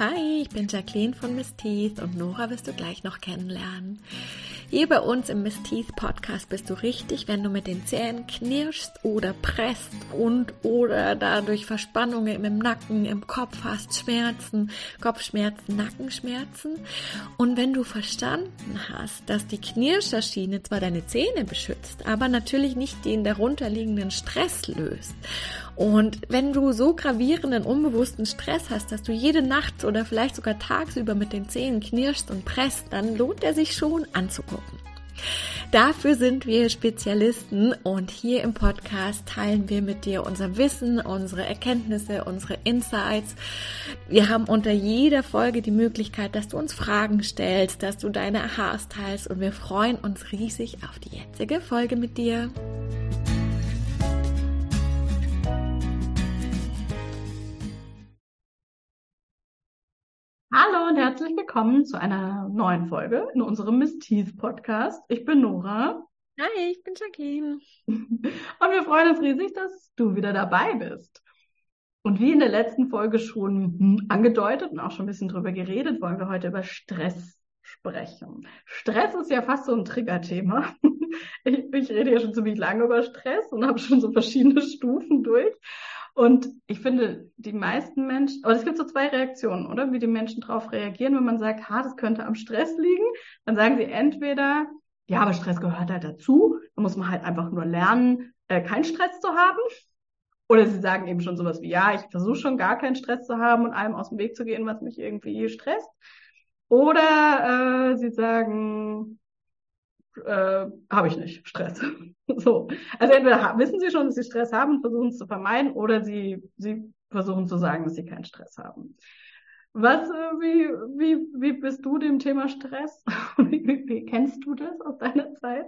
Hi, ich bin Jacqueline von Miss Teeth und Nora wirst du gleich noch kennenlernen. Hier bei uns im Miss Teeth Podcast bist du richtig, wenn du mit den Zähnen knirschst oder presst und oder dadurch Verspannungen im Nacken, im Kopf hast, Schmerzen, Kopfschmerzen, Nackenschmerzen. Und wenn du verstanden hast, dass die Knirscherschiene zwar deine Zähne beschützt, aber natürlich nicht den darunterliegenden Stress löst. Und wenn du so gravierenden, unbewussten Stress hast, dass du jede Nacht oder vielleicht sogar tagsüber mit den Zähnen knirschst und presst, dann lohnt er sich schon anzugucken. Dafür sind wir Spezialisten und hier im Podcast teilen wir mit dir unser Wissen, unsere Erkenntnisse, unsere Insights. Wir haben unter jeder Folge die Möglichkeit, dass du uns Fragen stellst, dass du deine Aha's teilst und wir freuen uns riesig auf die jetzige Folge mit dir. Willkommen zu einer neuen Folge in unserem Miss Teeth Podcast. Ich bin Nora. Hi, ich bin Jacqueline. Und wir freuen uns riesig, dass du wieder dabei bist. Und wie in der letzten Folge schon angedeutet und auch schon ein bisschen drüber geredet, wollen wir heute über Stress sprechen. Stress ist ja fast so ein Triggerthema. Ich, ich rede ja schon ziemlich lange über Stress und habe schon so verschiedene Stufen durch. Und ich finde, die meisten Menschen, aber es gibt so zwei Reaktionen, oder? Wie die Menschen darauf reagieren, wenn man sagt, ha, das könnte am Stress liegen. Dann sagen sie entweder, ja, aber Stress gehört halt dazu. Da muss man halt einfach nur lernen, äh, keinen Stress zu haben. Oder sie sagen eben schon sowas wie, ja, ich versuche schon gar keinen Stress zu haben und allem aus dem Weg zu gehen, was mich irgendwie stresst. Oder äh, sie sagen, äh, habe ich nicht Stress. so. Also entweder wissen sie schon, dass sie Stress haben und versuchen es zu vermeiden, oder sie, sie versuchen zu sagen, dass sie keinen Stress haben. Was, äh, wie, wie, wie bist du dem Thema Stress? wie, wie, wie kennst du das aus deiner Zeit?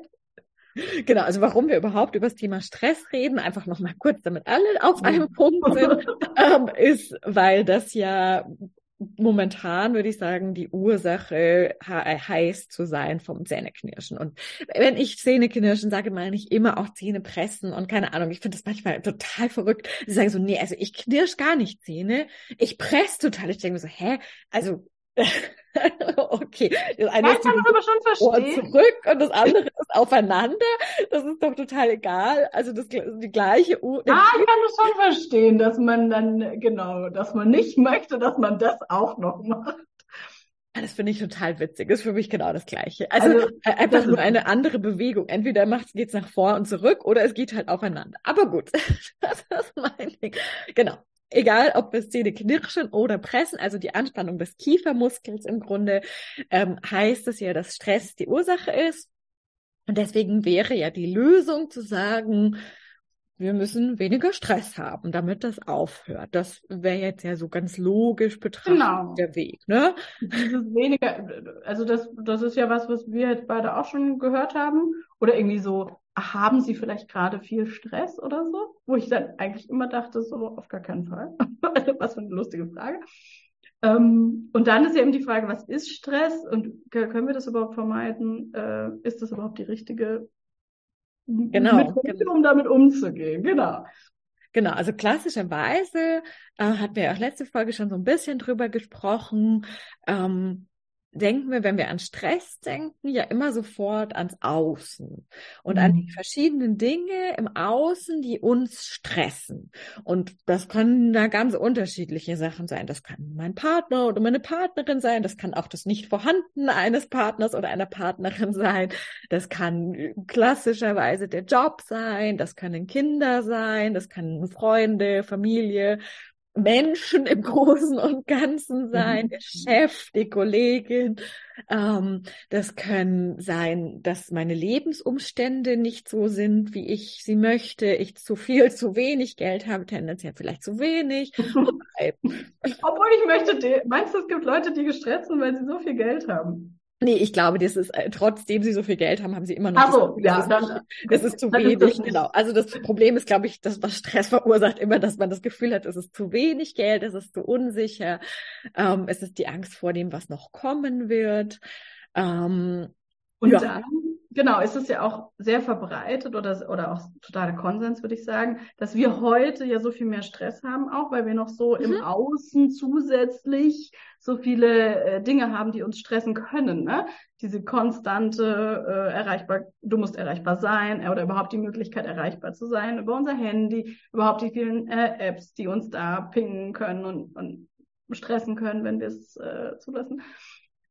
Genau, also warum wir überhaupt über das Thema Stress reden, einfach nochmal kurz, damit alle auf einem Punkt sind, ähm, ist, weil das ja momentan würde ich sagen, die Ursache heißt zu sein vom Zähneknirschen. Und wenn ich Zähneknirschen sage, meine ich immer auch Zähne pressen und keine Ahnung. Ich finde das manchmal total verrückt. Sie sagen so, nee, also ich knirsch gar nicht Zähne. Ich presse total. Ich denke mir so, hä? Also okay. Das eine ja, ist kann aber schon verstehen. zurück und das andere ist aufeinander. Das ist doch total egal. Also das ist die gleiche Uhr. Ah, ich kann das schon verstehen, dass man dann, genau, dass man nicht möchte, dass man das auch noch macht. Das finde ich total witzig. Das ist für mich genau das Gleiche. Also, also äh, einfach nur eine andere Bewegung. Entweder macht geht's nach vor und zurück oder es geht halt aufeinander. Aber gut, das ist mein Ding. Genau egal ob wir Zähne knirschen oder pressen, also die Anspannung des Kiefermuskels im Grunde, ähm, heißt es ja, dass Stress die Ursache ist. Und deswegen wäre ja die Lösung zu sagen, wir müssen weniger Stress haben, damit das aufhört. Das wäre jetzt ja so ganz logisch betrachtet genau. der Weg, ne? Weniger, also das, das ist ja was, was wir jetzt beide auch schon gehört haben. Oder irgendwie so, haben Sie vielleicht gerade viel Stress oder so? Wo ich dann eigentlich immer dachte, so auf gar keinen Fall. was für eine lustige Frage. Ähm, und dann ist ja eben die Frage, was ist Stress und können wir das überhaupt vermeiden? Äh, ist das überhaupt die richtige genau, Methode, genau. um damit umzugehen? Genau. Genau, also klassischerweise äh, hatten wir auch letzte Folge schon so ein bisschen drüber gesprochen. Ähm, denken wir, wenn wir an Stress denken, ja immer sofort ans Außen und mhm. an die mhm. verschiedenen Dinge im Außen, die uns stressen. Und das können da ganz unterschiedliche Sachen sein. Das kann mein Partner oder meine Partnerin sein. Das kann auch das Nicht-Vorhanden eines Partners oder einer Partnerin sein. Das kann klassischerweise der Job sein. Das können Kinder sein. Das können Freunde, Familie Menschen im Großen und Ganzen sein, der mhm. Chef, die Kollegin. Ähm, das können sein, dass meine Lebensumstände nicht so sind, wie ich sie möchte. Ich zu viel, zu wenig Geld habe, tendenziell vielleicht zu wenig. Obwohl ich möchte, meinst du, es gibt Leute, die gestresst sind, weil sie so viel Geld haben? Nee, ich glaube, das ist, äh, trotzdem sie so viel Geld haben, haben sie immer noch. Ach so, ja, das, ist, das ist zu wenig, ist genau. Also das Problem ist, glaube ich, das, was Stress verursacht, immer, dass man das Gefühl hat, es ist zu wenig Geld, es ist zu unsicher, ähm, es ist die Angst vor dem, was noch kommen wird. Ähm, und ja. dann genau, ist es ja auch sehr verbreitet oder, oder auch totaler Konsens, würde ich sagen, dass wir heute ja so viel mehr Stress haben, auch weil wir noch so mhm. im Außen zusätzlich so viele äh, Dinge haben, die uns stressen können. Ne? Diese konstante äh, erreichbar, du musst erreichbar sein äh, oder überhaupt die Möglichkeit erreichbar zu sein über unser Handy, überhaupt die vielen äh, Apps, die uns da pingen können und, und stressen können, wenn wir es äh, zulassen.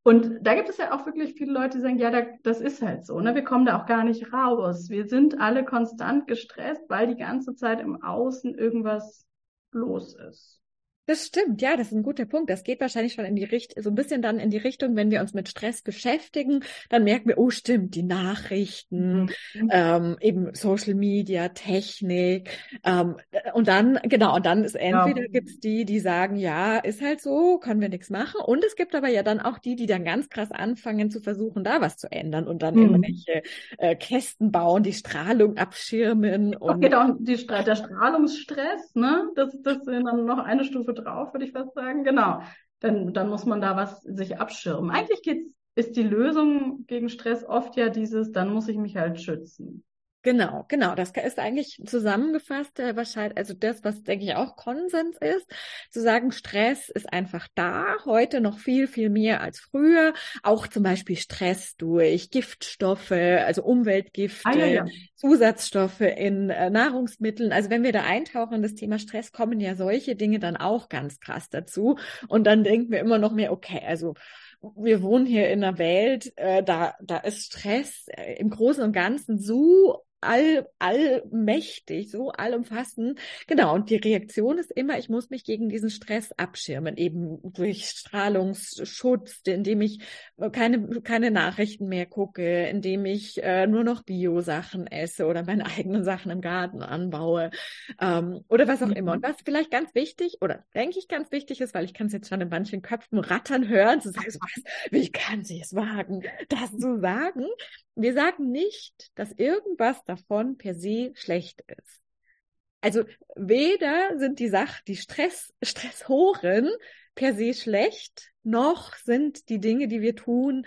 Und da gibt es ja auch wirklich viele Leute, die sagen, ja, da, das ist halt so, ne? Wir kommen da auch gar nicht raus. Wir sind alle konstant gestresst, weil die ganze Zeit im Außen irgendwas los ist. Das stimmt, ja, das ist ein guter Punkt. Das geht wahrscheinlich schon in die Richtung, so ein bisschen dann in die Richtung, wenn wir uns mit Stress beschäftigen, dann merken wir, oh stimmt, die Nachrichten, mhm. ähm, eben Social Media, Technik, ähm, und dann, genau, und dann ist entweder ja. gibt's die, die sagen, ja, ist halt so, können wir nichts machen, und es gibt aber ja dann auch die, die dann ganz krass anfangen zu versuchen, da was zu ändern und dann mhm. irgendwelche äh, Kästen bauen, die Strahlung abschirmen. Und geht auch die, der Strahlungsstress, ne? Das, das ist dann noch eine Stufe drauf, würde ich fast sagen. Genau. Dann, dann muss man da was sich abschirmen. Eigentlich geht's, ist die Lösung gegen Stress oft ja dieses, dann muss ich mich halt schützen. Genau, genau. Das ist eigentlich zusammengefasst, äh, wahrscheinlich, also das, was denke ich auch Konsens ist, zu sagen, Stress ist einfach da, heute noch viel, viel mehr als früher. Auch zum Beispiel Stress durch Giftstoffe, also Umweltgifte, ah, ja, ja. Zusatzstoffe in äh, Nahrungsmitteln. Also wenn wir da eintauchen in das Thema Stress, kommen ja solche Dinge dann auch ganz krass dazu. Und dann denken wir immer noch mehr, okay, also wir wohnen hier in einer Welt, äh, da, da ist Stress äh, im Großen und Ganzen so all, allmächtig, so allumfassend. Genau. Und die Reaktion ist immer, ich muss mich gegen diesen Stress abschirmen, eben durch Strahlungsschutz, indem ich keine, keine Nachrichten mehr gucke, indem ich äh, nur noch Bio-Sachen esse oder meine eigenen Sachen im Garten anbaue, ähm, oder was auch mhm. immer. Und was vielleicht ganz wichtig oder denke ich ganz wichtig ist, weil ich kann es jetzt schon in manchen Köpfen rattern hören, zu sagen, was, wie kann sie es wagen, das zu sagen? Wir sagen nicht, dass irgendwas davon per se schlecht ist. Also weder sind die Sachen, die Stress, Stressoren per se schlecht, noch sind die Dinge, die wir tun,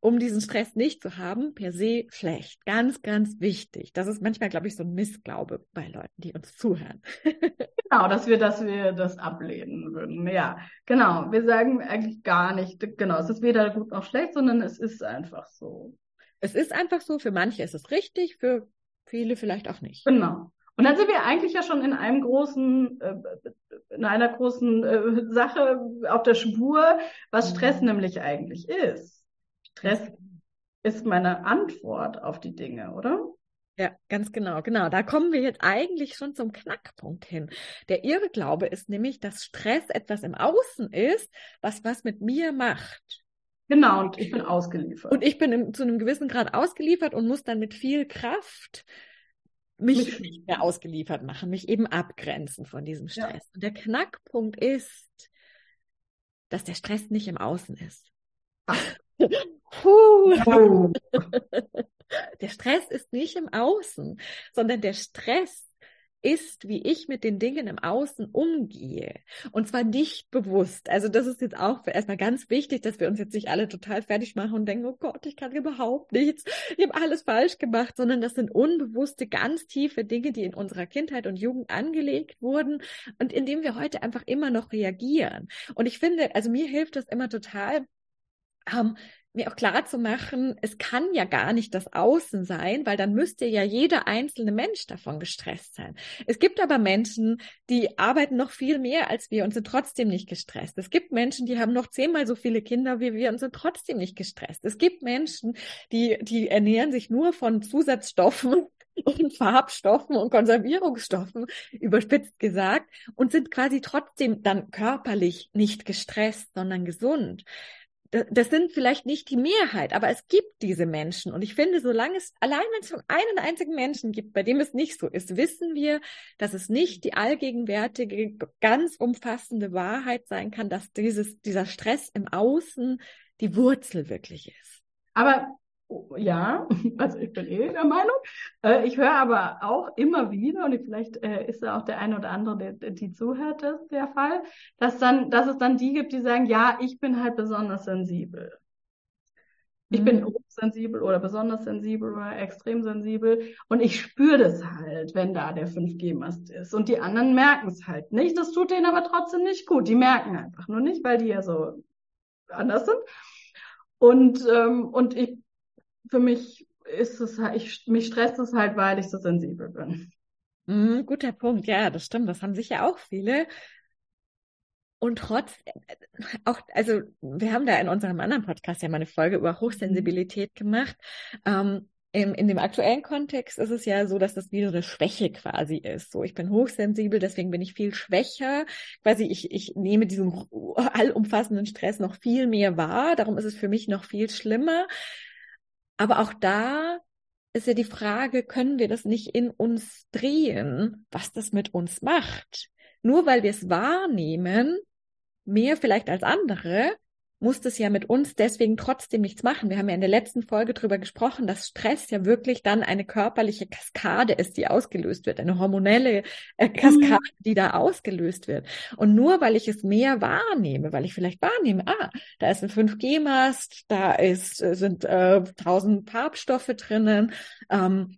um diesen Stress nicht zu haben, per se schlecht. Ganz, ganz wichtig. Das ist manchmal, glaube ich, so ein Missglaube bei Leuten, die uns zuhören. genau, dass wir, dass wir das ablehnen würden. Ja, genau. Wir sagen eigentlich gar nicht, genau, es ist weder gut noch schlecht, sondern es ist einfach so. Es ist einfach so, für manche ist es richtig, für viele vielleicht auch nicht. Genau. Und dann sind wir eigentlich ja schon in einem großen, äh, in einer großen äh, Sache auf der Spur, was mhm. Stress nämlich eigentlich ist. Stress ist meine Antwort auf die Dinge, oder? Ja, ganz genau, genau. Da kommen wir jetzt eigentlich schon zum Knackpunkt hin. Der Irrglaube ist nämlich, dass Stress etwas im Außen ist, was was mit mir macht. Genau, und ich bin ausgeliefert. Und ich bin im, zu einem gewissen Grad ausgeliefert und muss dann mit viel Kraft mich, mich nicht mehr ausgeliefert machen, mich eben abgrenzen von diesem Stress. Ja. Und der Knackpunkt ist, dass der Stress nicht im Außen ist. Puh. Der Stress ist nicht im Außen, sondern der Stress ist, wie ich mit den Dingen im Außen umgehe. Und zwar nicht bewusst. Also das ist jetzt auch erstmal ganz wichtig, dass wir uns jetzt nicht alle total fertig machen und denken, oh Gott, ich kann überhaupt nichts, ich habe alles falsch gemacht, sondern das sind unbewusste, ganz tiefe Dinge, die in unserer Kindheit und Jugend angelegt wurden und in dem wir heute einfach immer noch reagieren. Und ich finde, also mir hilft das immer total, ähm, mir auch klar zu machen, es kann ja gar nicht das Außen sein, weil dann müsste ja jeder einzelne Mensch davon gestresst sein. Es gibt aber Menschen, die arbeiten noch viel mehr als wir und sind trotzdem nicht gestresst. Es gibt Menschen, die haben noch zehnmal so viele Kinder wie wir und sind trotzdem nicht gestresst. Es gibt Menschen, die, die ernähren sich nur von Zusatzstoffen und Farbstoffen und Konservierungsstoffen, überspitzt gesagt, und sind quasi trotzdem dann körperlich nicht gestresst, sondern gesund das sind vielleicht nicht die Mehrheit, aber es gibt diese Menschen. Und ich finde, solange es, allein wenn es schon einen einzigen Menschen gibt, bei dem es nicht so ist, wissen wir, dass es nicht die allgegenwärtige, ganz umfassende Wahrheit sein kann, dass dieses, dieser Stress im Außen die Wurzel wirklich ist. Aber ja, also ich bin eh der Meinung. Äh, ich höre aber auch immer wieder, und vielleicht äh, ist da auch der eine oder andere, der, die zuhört, das der Fall, dass dann, dass es dann die gibt, die sagen, ja, ich bin halt besonders sensibel. Ich bin mhm. hochsensibel oder besonders sensibel oder extrem sensibel und ich spüre das halt, wenn da der 5G-Mast ist. Und die anderen merken es halt nicht. Das tut denen aber trotzdem nicht gut. Die merken einfach nur nicht, weil die ja so anders sind. Und, ähm, und ich, für mich ist es halt, ich, mich stresst es halt, weil ich so sensibel bin. Mhm, guter Punkt, ja, das stimmt. Das haben sicher auch viele. Und trotz, auch, also wir haben da in unserem anderen Podcast ja mal eine Folge über Hochsensibilität gemacht. Ähm, in, in dem aktuellen Kontext ist es ja so, dass das wie so eine Schwäche quasi ist. So, ich bin hochsensibel, deswegen bin ich viel schwächer. Quasi, ich, ich nehme diesen allumfassenden Stress noch viel mehr wahr. Darum ist es für mich noch viel schlimmer. Aber auch da ist ja die Frage, können wir das nicht in uns drehen, was das mit uns macht? Nur weil wir es wahrnehmen, mehr vielleicht als andere, muss das ja mit uns deswegen trotzdem nichts machen. Wir haben ja in der letzten Folge darüber gesprochen, dass Stress ja wirklich dann eine körperliche Kaskade ist, die ausgelöst wird, eine hormonelle äh, Kaskade, mhm. die da ausgelöst wird. Und nur weil ich es mehr wahrnehme, weil ich vielleicht wahrnehme, ah, da ist ein 5G-Mast, da ist, äh, sind äh, tausend Farbstoffe drinnen, ähm,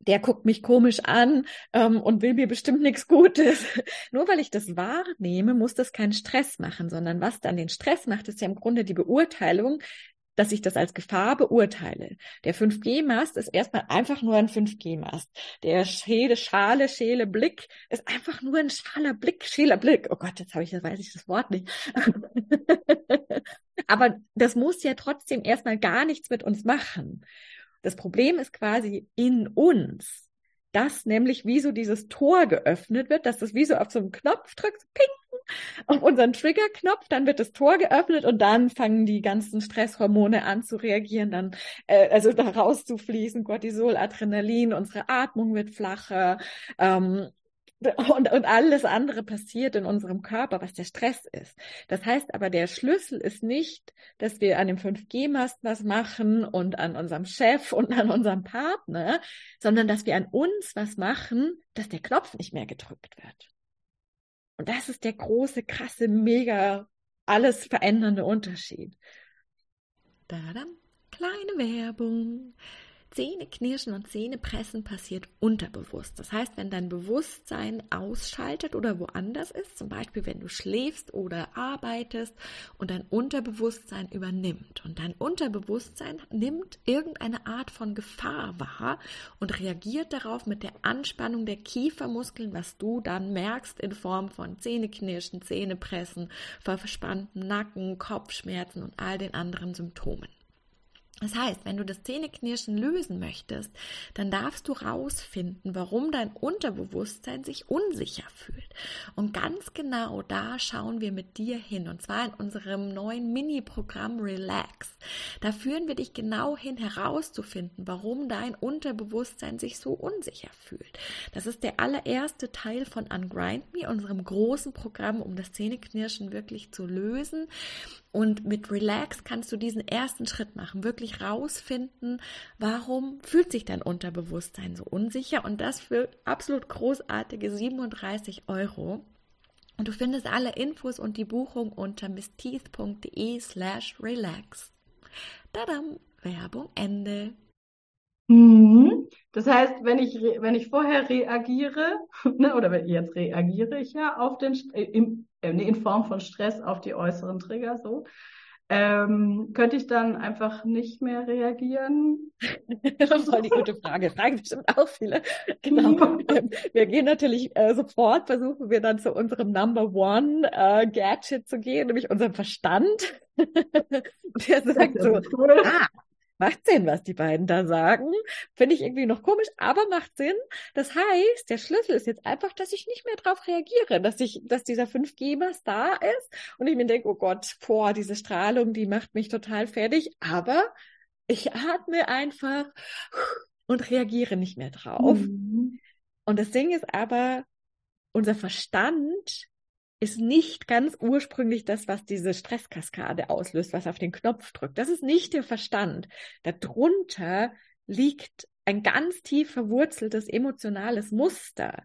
der guckt mich komisch an ähm, und will mir bestimmt nichts Gutes. Nur weil ich das wahrnehme, muss das keinen Stress machen, sondern was dann den Stress macht, ist ja im Grunde die Beurteilung, dass ich das als Gefahr beurteile. Der 5G-Mast ist erstmal einfach nur ein 5G-Mast. Der Schäle, Schale, Schäle, Blick ist einfach nur ein schaler Blick, schäler Blick. Oh Gott, jetzt habe ich, weiß ich das Wort nicht. Aber das muss ja trotzdem erstmal gar nichts mit uns machen. Das Problem ist quasi in uns, dass nämlich wie so dieses Tor geöffnet wird, dass das wie so auf so einen Knopf drückt, ping, auf unseren Triggerknopf, dann wird das Tor geöffnet und dann fangen die ganzen Stresshormone an zu reagieren, dann äh, also da rauszufließen, Cortisol, Adrenalin, unsere Atmung wird flacher, ähm, und, und alles andere passiert in unserem Körper, was der Stress ist. Das heißt aber, der Schlüssel ist nicht, dass wir an dem 5G-Mast was machen und an unserem Chef und an unserem Partner, sondern dass wir an uns was machen, dass der Knopf nicht mehr gedrückt wird. Und das ist der große, krasse, mega, alles verändernde Unterschied. Da, da, kleine Werbung. Zähneknirschen und Zähnepressen passiert unterbewusst. Das heißt, wenn dein Bewusstsein ausschaltet oder woanders ist, zum Beispiel wenn du schläfst oder arbeitest und dein Unterbewusstsein übernimmt. Und dein Unterbewusstsein nimmt irgendeine Art von Gefahr wahr und reagiert darauf mit der Anspannung der Kiefermuskeln, was du dann merkst in Form von Zähneknirschen, Zähnepressen, verspanntem Nacken, Kopfschmerzen und all den anderen Symptomen. Das heißt, wenn du das Zähneknirschen lösen möchtest, dann darfst du rausfinden, warum dein Unterbewusstsein sich unsicher fühlt. Und ganz genau da schauen wir mit dir hin. Und zwar in unserem neuen Mini-Programm Relax. Da führen wir dich genau hin, herauszufinden, warum dein Unterbewusstsein sich so unsicher fühlt. Das ist der allererste Teil von Ungrind Me, unserem großen Programm, um das Zähneknirschen wirklich zu lösen. Und mit Relax kannst du diesen ersten Schritt machen, wirklich rausfinden, warum fühlt sich dein Unterbewusstsein so unsicher und das für absolut großartige 37 Euro. Und du findest alle Infos und die Buchung unter missteeth.de slash relax. Tadam, Werbung Ende. Mhm. Das heißt, wenn ich, wenn ich vorher reagiere, ne, oder jetzt reagiere ich ja auf den, im, äh, in Form von Stress auf die äußeren Trigger so. Ähm, könnte ich dann einfach nicht mehr reagieren? das ist voll die gute Frage. Fragen bestimmt auch viele. Genau. Ähm, wir gehen natürlich äh, sofort, versuchen wir dann zu unserem Number One äh, Gadget zu gehen, nämlich unserem Verstand. Der sagt so, cool. ah, macht Sinn, was die beiden da sagen. Finde ich irgendwie noch komisch, aber macht Sinn. Das heißt, der Schlüssel ist jetzt einfach, dass ich nicht mehr drauf reagiere, dass ich, dass dieser 5G-Mast da ist und ich mir denke, oh Gott, boah, diese Strahlung, die macht mich total fertig, aber ich atme einfach und reagiere nicht mehr drauf. Mhm. Und das Ding ist aber, unser Verstand ist nicht ganz ursprünglich das, was diese Stresskaskade auslöst, was auf den Knopf drückt. Das ist nicht der Verstand. Darunter liegt ein ganz tief verwurzeltes emotionales Muster.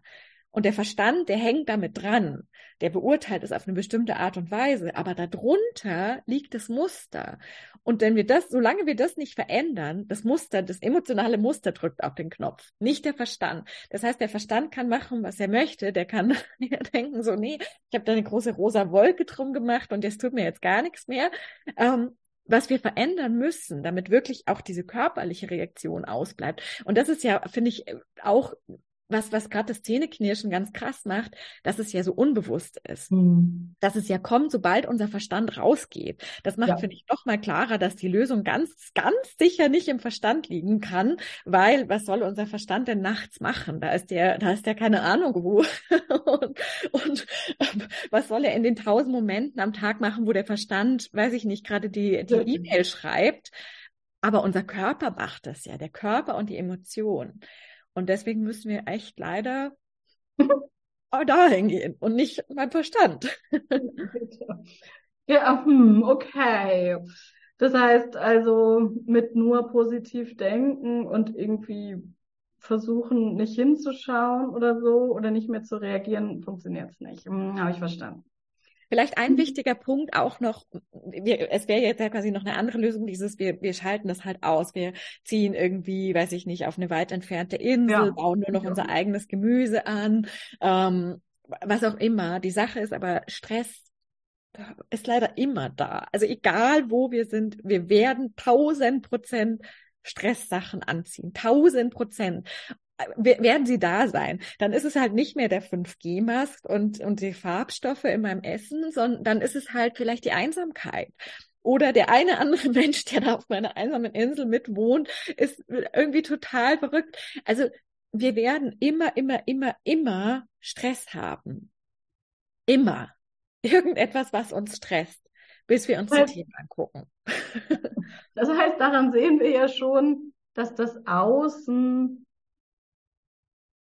Und der Verstand, der hängt damit dran. Der beurteilt es auf eine bestimmte Art und Weise. Aber darunter liegt das Muster. Und wenn wir das, solange wir das nicht verändern, das Muster, das emotionale Muster drückt auf den Knopf, nicht der Verstand. Das heißt, der Verstand kann machen, was er möchte. Der kann denken so, nee, ich habe da eine große rosa Wolke drum gemacht und jetzt tut mir jetzt gar nichts mehr. Ähm, was wir verändern müssen, damit wirklich auch diese körperliche Reaktion ausbleibt. Und das ist ja, finde ich, auch was, was gerade das Zähneknirschen ganz krass macht, dass es ja so unbewusst ist. Mhm. Dass es ja kommt, sobald unser Verstand rausgeht. Das macht, ja. finde ich, noch mal klarer, dass die Lösung ganz, ganz sicher nicht im Verstand liegen kann, weil was soll unser Verstand denn nachts machen? Da ist der, da ist der keine Ahnung wo. und, und was soll er in den tausend Momenten am Tag machen, wo der Verstand, weiß ich nicht, gerade die, die E-Mail schreibt? Aber unser Körper macht das ja, der Körper und die Emotionen. Und deswegen müssen wir echt leider dahin gehen und nicht beim Verstand. ja, hm, okay. Das heißt also, mit nur positiv denken und irgendwie versuchen, nicht hinzuschauen oder so oder nicht mehr zu reagieren, funktioniert es nicht. Hm, Habe ich verstanden. Vielleicht ein mhm. wichtiger Punkt auch noch, wir, es wäre jetzt ja quasi noch eine andere Lösung, dieses, wir, wir schalten das halt aus, wir ziehen irgendwie, weiß ich nicht, auf eine weit entfernte Insel, ja. bauen nur noch ja. unser eigenes Gemüse an, ähm, was auch immer. Die Sache ist aber, Stress ist leider immer da. Also egal wo wir sind, wir werden tausend Prozent Stresssachen anziehen. Tausend Prozent werden sie da sein. Dann ist es halt nicht mehr der 5G-Mast und, und die Farbstoffe in meinem Essen, sondern dann ist es halt vielleicht die Einsamkeit. Oder der eine andere Mensch, der da auf meiner einsamen Insel mitwohnt, ist irgendwie total verrückt. Also wir werden immer, immer, immer, immer Stress haben. Immer. Irgendetwas, was uns stresst, bis wir uns das heißt, die Themen angucken. Das heißt, daran sehen wir ja schon, dass das Außen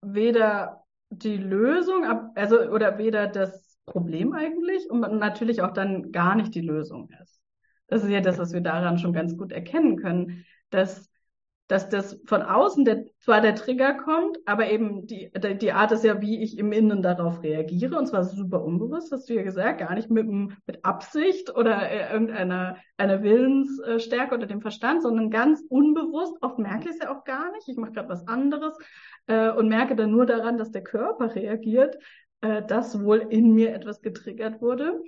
weder die Lösung, also oder weder das Problem eigentlich und natürlich auch dann gar nicht die Lösung ist. Das ist ja das, was wir daran schon ganz gut erkennen können, dass dass das von außen der, zwar der Trigger kommt, aber eben die, die Art ist ja, wie ich im Innen darauf reagiere. Und zwar super unbewusst, hast du ja gesagt, gar nicht mit, mit Absicht oder äh, irgendeiner einer Willensstärke oder dem Verstand, sondern ganz unbewusst. Oft merke ich es ja auch gar nicht. Ich mache gerade was anderes äh, und merke dann nur daran, dass der Körper reagiert, äh, dass wohl in mir etwas getriggert wurde.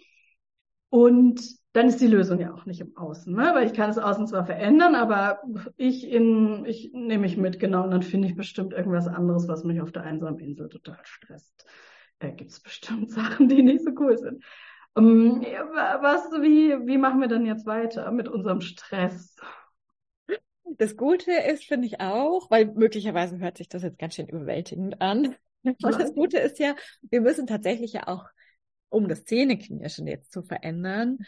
Und dann ist die Lösung ja auch nicht im Außen, ne? weil ich kann das Außen zwar verändern, aber ich in, ich nehme mich mit, genau, und dann finde ich bestimmt irgendwas anderes, was mich auf der einsamen Insel total stresst. Äh, Gibt es bestimmt Sachen, die nicht so cool sind. Um, ähm, was, wie, wie machen wir denn jetzt weiter mit unserem Stress? Das Gute ist, finde ich auch, weil möglicherweise hört sich das jetzt ganz schön überwältigend an. Und das Gute ist ja, wir müssen tatsächlich ja auch um das Zähneknirschen jetzt zu verändern,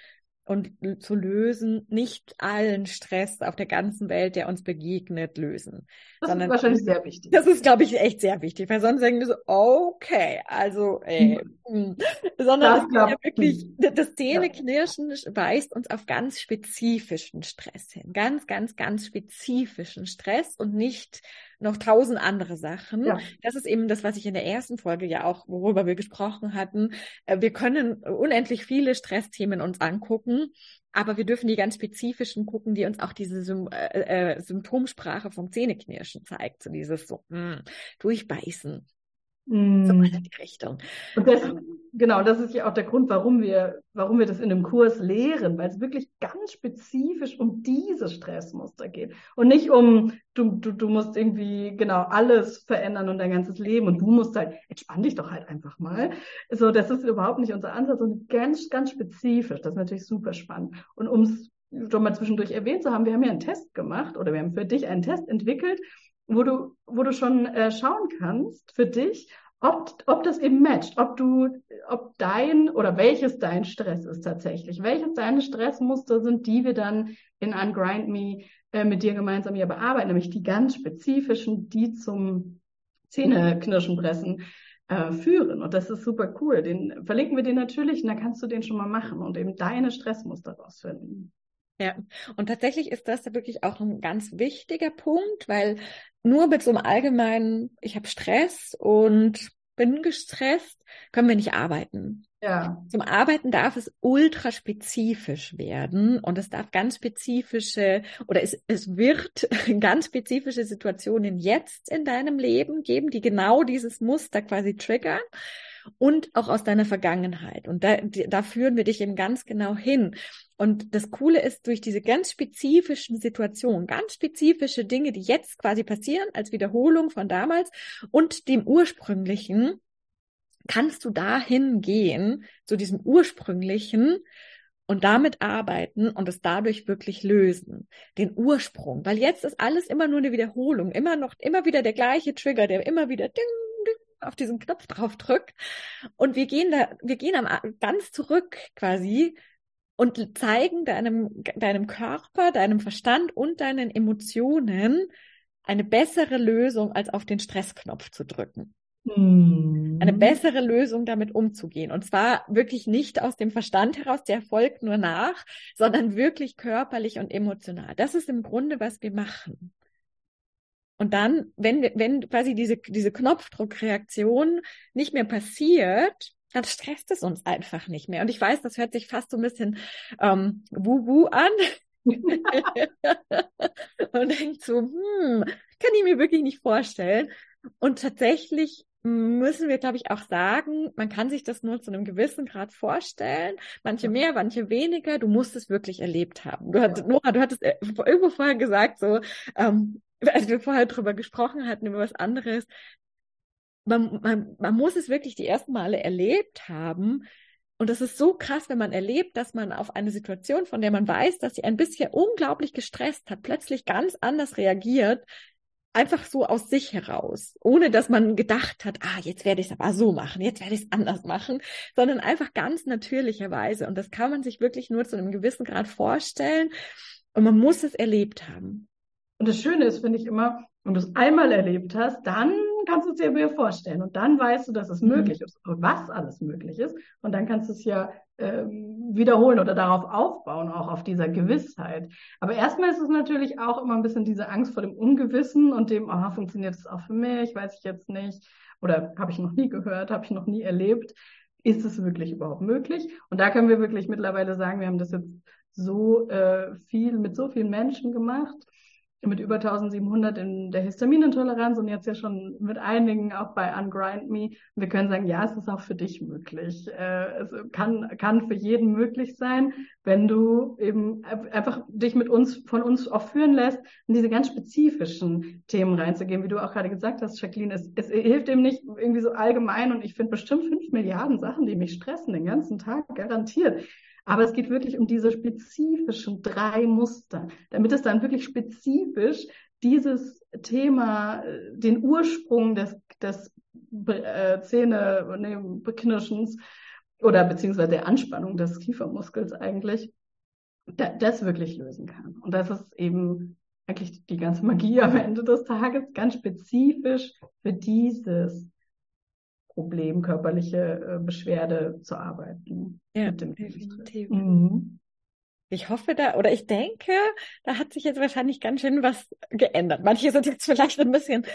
und zu lösen, nicht allen Stress auf der ganzen Welt, der uns begegnet, lösen. Das sondern, ist wahrscheinlich sehr wichtig. Das ist, glaube ich, echt sehr wichtig, weil sonst denken wir so, okay, also, ey, hm. sondern das, ja wirklich, das Zähneknirschen weist uns auf ganz spezifischen Stress hin, ganz, ganz, ganz spezifischen Stress und nicht noch tausend andere Sachen. Ja. Das ist eben das, was ich in der ersten Folge ja auch, worüber wir gesprochen hatten. Äh, wir können unendlich viele Stressthemen uns angucken, aber wir dürfen die ganz spezifischen gucken, die uns auch diese Sym äh, äh Symptomsprache vom Zähneknirschen zeigt. So dieses so, mh, hm, durchbeißen, Mm. So in die Richtung. Und das, genau, das ist ja auch der Grund, warum wir, warum wir das in einem Kurs lehren, weil es wirklich ganz spezifisch um diese Stressmuster geht und nicht um, du, du, du musst irgendwie genau alles verändern und dein ganzes Leben und du musst halt, entspann dich doch halt einfach mal. So, das ist überhaupt nicht unser Ansatz und ganz, ganz spezifisch. Das ist natürlich super spannend. Und um es schon mal zwischendurch erwähnt zu haben, wir haben ja einen Test gemacht oder wir haben für dich einen Test entwickelt, wo du, wo du schon äh, schauen kannst für dich, ob, ob das eben matcht, ob du, ob dein oder welches dein Stress ist tatsächlich, welches deine Stressmuster sind, die wir dann in Ungrind Me äh, mit dir gemeinsam hier bearbeiten, nämlich die ganz spezifischen, die zum Zähneknirschen pressen äh, führen. Und das ist super cool. Den verlinken wir dir natürlich und dann kannst du den schon mal machen und eben deine Stressmuster rausfinden. Ja, und tatsächlich ist das wirklich auch ein ganz wichtiger Punkt, weil nur mit so einem allgemeinen, ich habe Stress und bin gestresst, können wir nicht arbeiten. Ja. Zum Arbeiten darf es ultra spezifisch werden und es darf ganz spezifische oder es, es wird ganz spezifische Situationen jetzt in deinem Leben geben, die genau dieses Muster quasi triggern und auch aus deiner Vergangenheit. Und da, da führen wir dich eben ganz genau hin. Und das Coole ist, durch diese ganz spezifischen Situationen, ganz spezifische Dinge, die jetzt quasi passieren, als Wiederholung von damals und dem ursprünglichen, kannst du dahin gehen, zu diesem ursprünglichen und damit arbeiten und es dadurch wirklich lösen. Den Ursprung. Weil jetzt ist alles immer nur eine Wiederholung. Immer noch, immer wieder der gleiche Trigger, der immer wieder ding, ding, auf diesen Knopf drauf drückt. Und wir gehen da, wir gehen am, ganz zurück quasi und zeigen deinem, deinem Körper, deinem Verstand und deinen Emotionen eine bessere Lösung, als auf den Stressknopf zu drücken. Eine bessere Lösung damit umzugehen. Und zwar wirklich nicht aus dem Verstand heraus, der folgt nur nach, sondern wirklich körperlich und emotional. Das ist im Grunde, was wir machen. Und dann, wenn, wenn quasi diese, diese Knopfdruckreaktion nicht mehr passiert, dann stresst es uns einfach nicht mehr. Und ich weiß, das hört sich fast so ein bisschen ähm, wuhu an. und denkt so, hm, kann ich mir wirklich nicht vorstellen. Und tatsächlich müssen wir, glaube ich, auch sagen, man kann sich das nur zu einem gewissen Grad vorstellen. Manche mehr, manche weniger. Du musst es wirklich erlebt haben. Du hattest, Nora, du hattest äh, irgendwo vorher gesagt, so, ähm, als wir vorher drüber gesprochen hatten, über was anderes, man, man, man muss es wirklich die ersten Male erlebt haben. Und das ist so krass, wenn man erlebt, dass man auf eine Situation, von der man weiß, dass sie ein bisschen unglaublich gestresst hat, plötzlich ganz anders reagiert, einfach so aus sich heraus, ohne dass man gedacht hat, ah, jetzt werde ich es aber so machen, jetzt werde ich es anders machen, sondern einfach ganz natürlicherweise. Und das kann man sich wirklich nur zu einem gewissen Grad vorstellen. Und man muss es erlebt haben. Und das Schöne ist, finde ich immer, wenn du es einmal erlebt hast, dann kannst du es dir wieder vorstellen. Und dann weißt du, dass es mhm. möglich ist und was alles möglich ist. Und dann kannst du es ja ähm, wiederholen oder darauf aufbauen, auch auf dieser Gewissheit. Aber erstmal ist es natürlich auch immer ein bisschen diese Angst vor dem Ungewissen und dem, aha, funktioniert das auch für mich, weiß ich jetzt nicht. Oder habe ich noch nie gehört, habe ich noch nie erlebt. Ist es wirklich überhaupt möglich? Und da können wir wirklich mittlerweile sagen, wir haben das jetzt so äh, viel mit so vielen Menschen gemacht mit über 1700 in der Histaminintoleranz und jetzt ja schon mit einigen auch bei Ungrind Me. Wir können sagen, ja, es ist auch für dich möglich. Äh, es kann, kann für jeden möglich sein, wenn du eben einfach dich mit uns, von uns auch führen lässt, in diese ganz spezifischen Themen reinzugehen, wie du auch gerade gesagt hast, Jacqueline. Es, es hilft eben nicht irgendwie so allgemein und ich finde bestimmt fünf Milliarden Sachen, die mich stressen den ganzen Tag, garantiert. Aber es geht wirklich um diese spezifischen drei Muster, damit es dann wirklich spezifisch dieses Thema, äh, den Ursprung des, des äh, Zähne, nee, Beknirschens oder beziehungsweise der Anspannung des Kiefermuskels eigentlich, da, das wirklich lösen kann. Und das ist eben eigentlich die ganze Magie am Ende des Tages, ganz spezifisch für dieses Problem, körperliche äh, Beschwerde zu arbeiten. Ja, definitiv. Mhm. Ich hoffe da, oder ich denke, da hat sich jetzt wahrscheinlich ganz schön was geändert. Manche sind jetzt vielleicht ein bisschen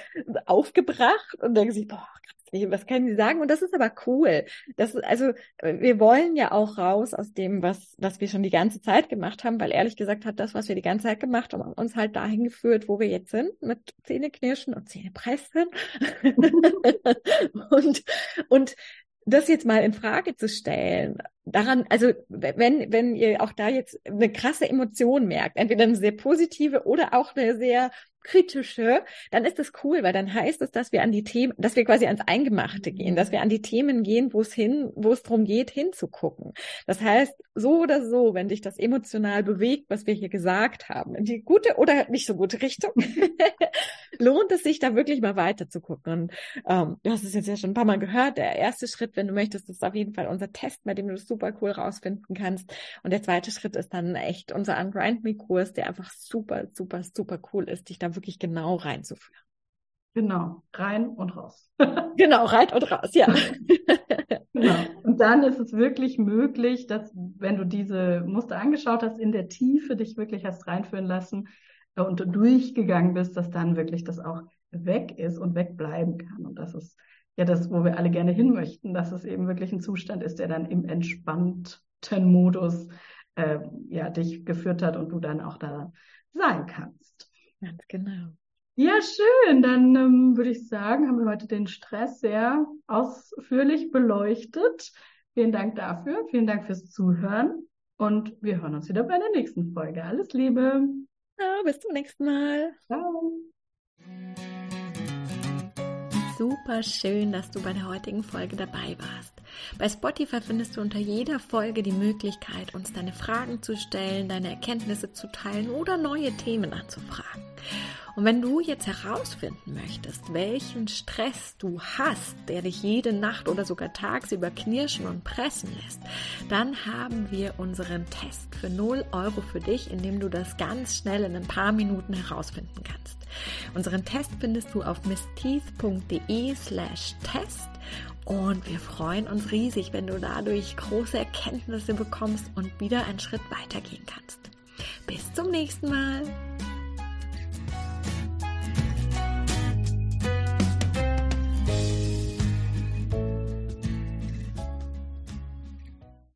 aufgebracht und denken sich, boah, was können Sie sagen? Und das ist aber cool. Das ist, also, wir wollen ja auch raus aus dem, was, was wir schon die ganze Zeit gemacht haben, weil ehrlich gesagt hat das, was wir die ganze Zeit gemacht haben, uns halt dahin geführt, wo wir jetzt sind, mit Zähneknirschen und Zähnepressen. und, und das jetzt mal in Frage zu stellen, daran, also wenn, wenn ihr auch da jetzt eine krasse Emotion merkt, entweder eine sehr positive oder auch eine sehr kritische, dann ist das cool, weil dann heißt es, dass wir an die Themen, dass wir quasi ans Eingemachte gehen, dass wir an die Themen gehen, wo es hin, wo es darum geht, hinzugucken. Das heißt, so oder so, wenn dich das emotional bewegt, was wir hier gesagt haben, in die gute oder nicht so gute Richtung, lohnt es sich da wirklich mal weiter zu gucken. Und ähm, du hast es jetzt ja schon ein paar Mal gehört. Der erste Schritt, wenn du möchtest, ist auf jeden Fall unser Test, bei dem du super cool rausfinden kannst. Und der zweite Schritt ist dann echt unser Ungrind Me Kurs, der einfach super, super, super cool ist, dich da wirklich genau reinzuführen. Genau, rein und raus. genau, rein und raus, ja. genau. Und dann ist es wirklich möglich, dass, wenn du diese Muster angeschaut hast, in der Tiefe dich wirklich hast reinführen lassen und durchgegangen bist, dass dann wirklich das auch weg ist und wegbleiben kann. Und das ist ja das, wo wir alle gerne hin möchten, dass es eben wirklich ein Zustand ist, der dann im entspannten Modus äh, ja dich geführt hat und du dann auch da sein kannst. Ganz genau. Ja, schön. Dann ähm, würde ich sagen, haben wir heute den Stress sehr ausführlich beleuchtet. Vielen Dank dafür. Vielen Dank fürs Zuhören. Und wir hören uns wieder bei der nächsten Folge. Alles Liebe. Ja, bis zum nächsten Mal. Ciao. Super schön, dass du bei der heutigen Folge dabei warst. Bei Spotify findest du unter jeder Folge die Möglichkeit, uns deine Fragen zu stellen, deine Erkenntnisse zu teilen oder neue Themen anzufragen. Und wenn du jetzt herausfinden möchtest, welchen Stress du hast, der dich jede Nacht oder sogar tagsüber knirschen und pressen lässt, dann haben wir unseren Test für 0 Euro für dich, in dem du das ganz schnell in ein paar Minuten herausfinden kannst. Unseren Test findest du auf missteeth.de slash test und wir freuen uns riesig, wenn du dadurch große Erkenntnisse bekommst und wieder einen Schritt weitergehen kannst. Bis zum nächsten Mal.